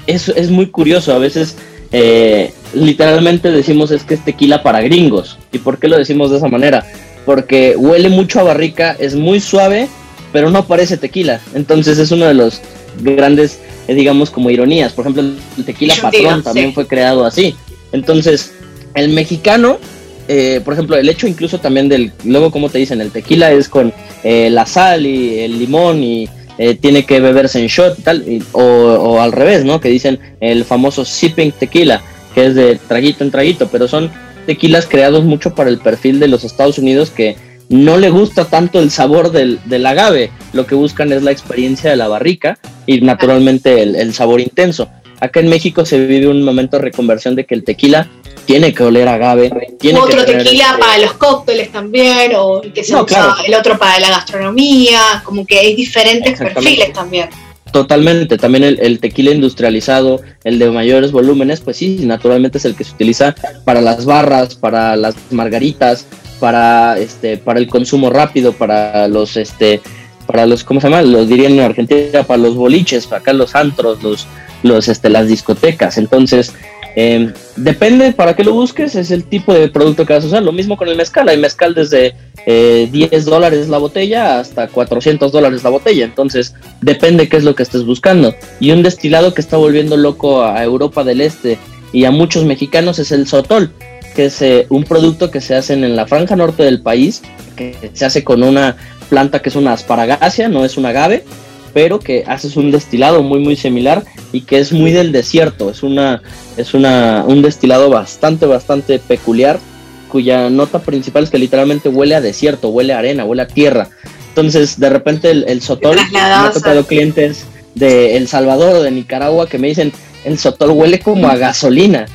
es, es muy curioso. A veces eh, literalmente decimos es que es tequila para gringos. ¿Y por qué lo decimos de esa manera? Porque huele mucho a barrica, es muy suave, pero no parece tequila. Entonces es uno de los grandes, eh, digamos, como ironías. Por ejemplo, el tequila patrón también fue creado así. Entonces, el mexicano, eh, por ejemplo, el hecho incluso también del, luego como te dicen, el tequila es con la sal y el limón y eh, tiene que beberse en shot y tal, o, al revés, ¿no? Que dicen el famoso sipping tequila, que es de traguito en traguito, pero son tequilas creados mucho para el perfil de los Estados Unidos que no le gusta tanto el sabor del, agave, lo que buscan es la experiencia de la barrica y naturalmente el sabor intenso. Acá en México se vive un momento de reconversión de que el tequila tiene que oler agave. Tiene otro tequila este para los cócteles también, o que se usa el otro para la gastronomía, como que hay diferentes perfiles también. Totalmente, también el, tequila industrializado, el de mayores volúmenes, pues sí, naturalmente es el que se utiliza para las barras, para las margaritas, para este, para el consumo rápido, para los este, para los, ¿cómo se llama? Los dirían en Argentina, para los boliches, para acá los antros, los, los este, las discotecas. Entonces, Em, depende para qué lo busques, es el tipo de producto que vas a usar. Lo mismo con el mezcal. Hay mezcal desde 10 eh, dólares la botella hasta 400 dólares la botella. Entonces, depende qué es lo que estés buscando. Y un destilado que está volviendo loco a Europa del Este y a muchos mexicanos es el sotol, que es eh, un producto que se hace en la franja norte del país, que se hace con una planta que es una asparagácea, no es un agave pero que haces un destilado muy muy similar y que es muy del desierto, es una es una un destilado bastante bastante peculiar cuya nota principal es que literalmente huele a desierto, huele a arena, huele a tierra. Entonces, de repente el, el sotol, me ha tocado clientes de El Salvador o de Nicaragua que me dicen, el sotol huele como a gasolina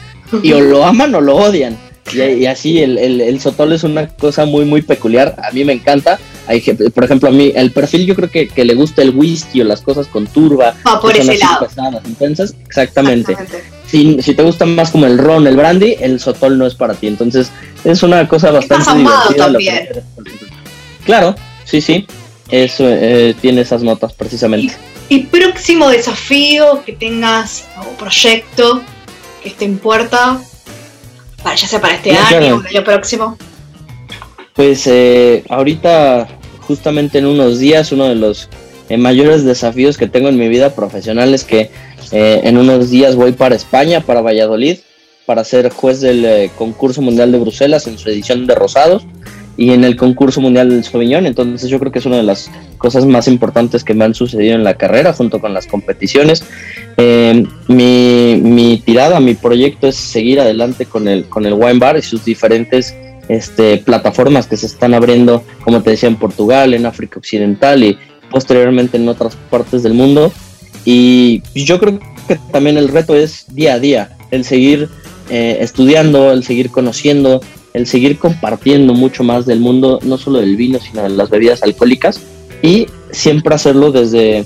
y o lo aman o lo odian. Y, así el, el, sotol es una cosa muy, muy peculiar. A mí me encanta. Hay, por ejemplo, a mí el perfil yo creo que, que le gusta el whisky o las cosas con turba. Ah, por ese lado. Pesadas, exactamente. Si, si, te gusta más como el ron, el brandy, el sotol no es para ti. Entonces es una cosa bastante divertida. Claro, sí, sí. Eso eh, tiene esas notas precisamente. ¿Y, ¿Y, próximo desafío que tengas o proyecto que esté en puerta para, ya sea para este año o el año próximo? Pues eh, ahorita, justamente en unos días, uno de los eh, mayores desafíos que tengo en mi vida profesional es que eh, en unos días voy para España, para Valladolid, para ser juez del concurso mundial de Bruselas en su edición de Rosados y en el concurso mundial del Sauvignon. Entonces yo creo que es una de las cosas más importantes que me han sucedido en la carrera junto con las competiciones. Eh, mi, mi, tirada, mi proyecto es seguir adelante con el, con el Wine Bar y sus diferentes este, plataformas que se están abriendo, como te decía, en Portugal, en África Occidental y posteriormente en otras partes del mundo. Y yo creo que también el reto es día a día, el seguir eh, estudiando, el seguir conociendo, el seguir compartiendo mucho más del mundo, no solo del vino, sino de las bebidas alcohólicas, y siempre hacerlo desde,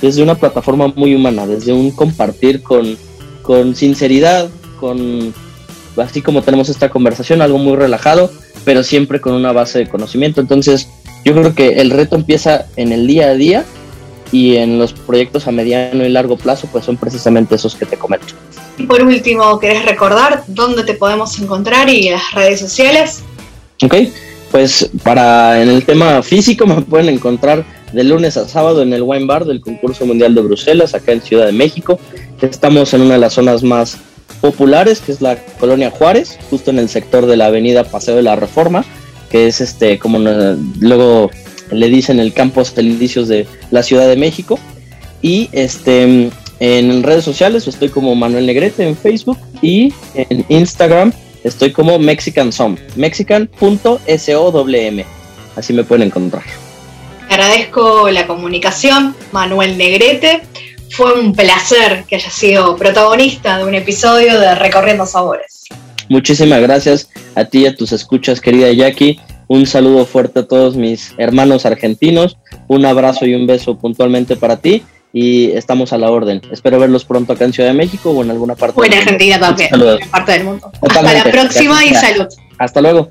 desde una plataforma muy humana, desde un compartir con, con sinceridad, con así como tenemos esta conversación, algo muy relajado, pero siempre con una base de conocimiento. Entonces, yo creo que el reto empieza en el día a día y en los proyectos a mediano y largo plazo, pues son precisamente esos que te comento. Y por último, ¿querés recordar dónde te podemos encontrar y las redes sociales? Ok, pues para en el tema físico me pueden encontrar de lunes a sábado en el Wine Bar del concurso mundial de Bruselas, acá en Ciudad de México. Estamos en una de las zonas más populares, que es la colonia Juárez, justo en el sector de la avenida Paseo de la Reforma, que es este, como luego le dicen el Campos Delicios de la Ciudad de México. Y este en redes sociales estoy como Manuel Negrete en Facebook y en Instagram estoy como Mexican Som, mexican.sowm. Así me pueden encontrar. Agradezco la comunicación, Manuel Negrete. Fue un placer que haya sido protagonista de un episodio de Recorriendo Sabores. Muchísimas gracias a ti y a tus escuchas, querida Jackie. Un saludo fuerte a todos mis hermanos argentinos. Un abrazo y un beso puntualmente para ti y estamos a la orden. Espero verlos pronto acá en Ciudad de México o en alguna parte. O en Argentina también, en parte del mundo. Hasta la próxima y salud. Hasta luego.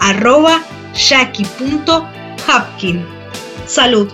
arroba jackie.hapkin. Salud.